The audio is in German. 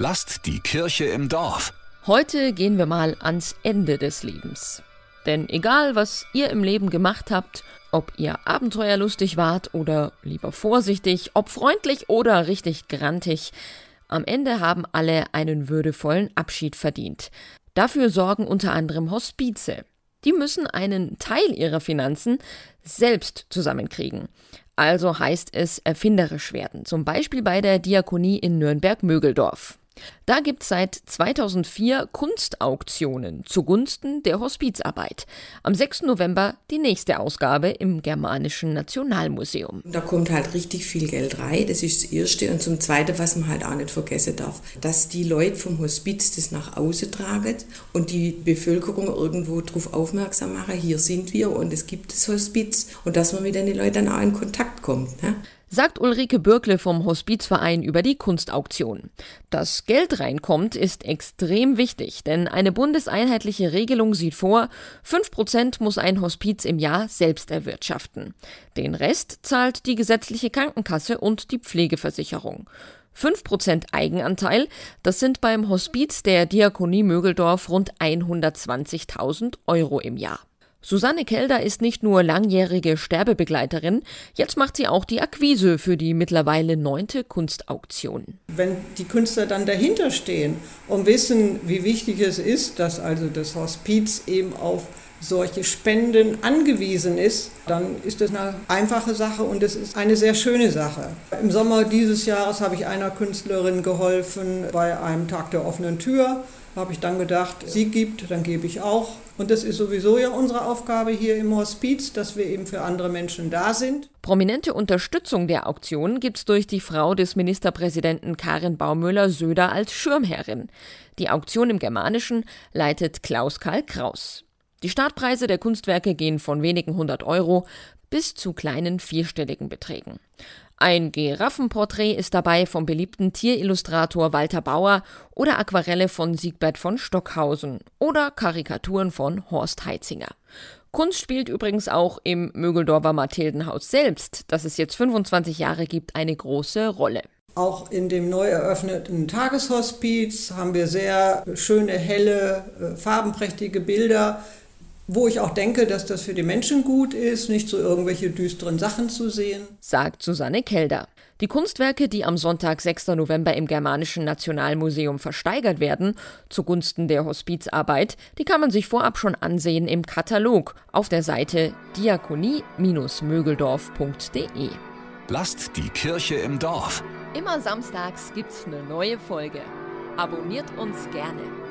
Lasst die Kirche im Dorf. Heute gehen wir mal ans Ende des Lebens. Denn egal, was ihr im Leben gemacht habt, ob ihr abenteuerlustig wart oder lieber vorsichtig, ob freundlich oder richtig grantig, am Ende haben alle einen würdevollen Abschied verdient. Dafür sorgen unter anderem Hospize. Die müssen einen Teil ihrer Finanzen selbst zusammenkriegen. Also heißt es erfinderisch werden, zum Beispiel bei der Diakonie in Nürnberg-Mögeldorf. Da gibt es seit 2004 Kunstauktionen zugunsten der Hospizarbeit. Am 6. November die nächste Ausgabe im Germanischen Nationalmuseum. Da kommt halt richtig viel Geld rein, das ist das Erste. Und zum Zweiten, was man halt auch nicht vergessen darf, dass die Leute vom Hospiz das nach außen tragen und die Bevölkerung irgendwo darauf aufmerksam machen, hier sind wir und es gibt das Hospiz und dass man mit den Leuten dann auch in Kontakt kommt. Ne? Sagt Ulrike Bürkle vom Hospizverein über die Kunstauktion. Dass Geld reinkommt, ist extrem wichtig, denn eine bundeseinheitliche Regelung sieht vor, 5% muss ein Hospiz im Jahr selbst erwirtschaften. Den Rest zahlt die gesetzliche Krankenkasse und die Pflegeversicherung. 5% Eigenanteil, das sind beim Hospiz der Diakonie Mögeldorf rund 120.000 Euro im Jahr. Susanne Kelder ist nicht nur langjährige Sterbebegleiterin, jetzt macht sie auch die Akquise für die mittlerweile neunte Kunstauktion. Wenn die Künstler dann dahinter stehen und wissen, wie wichtig es ist, dass also das Hospiz eben auf solche Spenden angewiesen ist, dann ist das eine einfache Sache und es ist eine sehr schöne Sache. Im Sommer dieses Jahres habe ich einer Künstlerin geholfen bei einem Tag der offenen Tür habe ich dann gedacht, sie gibt, dann gebe ich auch. Und das ist sowieso ja unsere Aufgabe hier im Hospiz, dass wir eben für andere Menschen da sind. Prominente Unterstützung der Auktion gibt es durch die Frau des Ministerpräsidenten Karin Baumüller-Söder als Schirmherrin. Die Auktion im Germanischen leitet Klaus-Karl Kraus. Die Startpreise der Kunstwerke gehen von wenigen hundert Euro bis zu kleinen vierstelligen Beträgen. Ein Giraffenporträt ist dabei vom beliebten Tierillustrator Walter Bauer oder Aquarelle von Siegbert von Stockhausen oder Karikaturen von Horst Heitzinger. Kunst spielt übrigens auch im Mögeldorfer Mathildenhaus selbst, das es jetzt 25 Jahre gibt, eine große Rolle. Auch in dem neu eröffneten Tageshospiz haben wir sehr schöne, helle, äh, farbenprächtige Bilder wo ich auch denke, dass das für die Menschen gut ist, nicht so irgendwelche düsteren Sachen zu sehen. Sagt Susanne Kelder. Die Kunstwerke, die am Sonntag, 6. November im Germanischen Nationalmuseum versteigert werden, zugunsten der Hospizarbeit, die kann man sich vorab schon ansehen im Katalog auf der Seite diakonie-mögeldorf.de. Lasst die Kirche im Dorf. Immer samstags gibt's eine neue Folge. Abonniert uns gerne.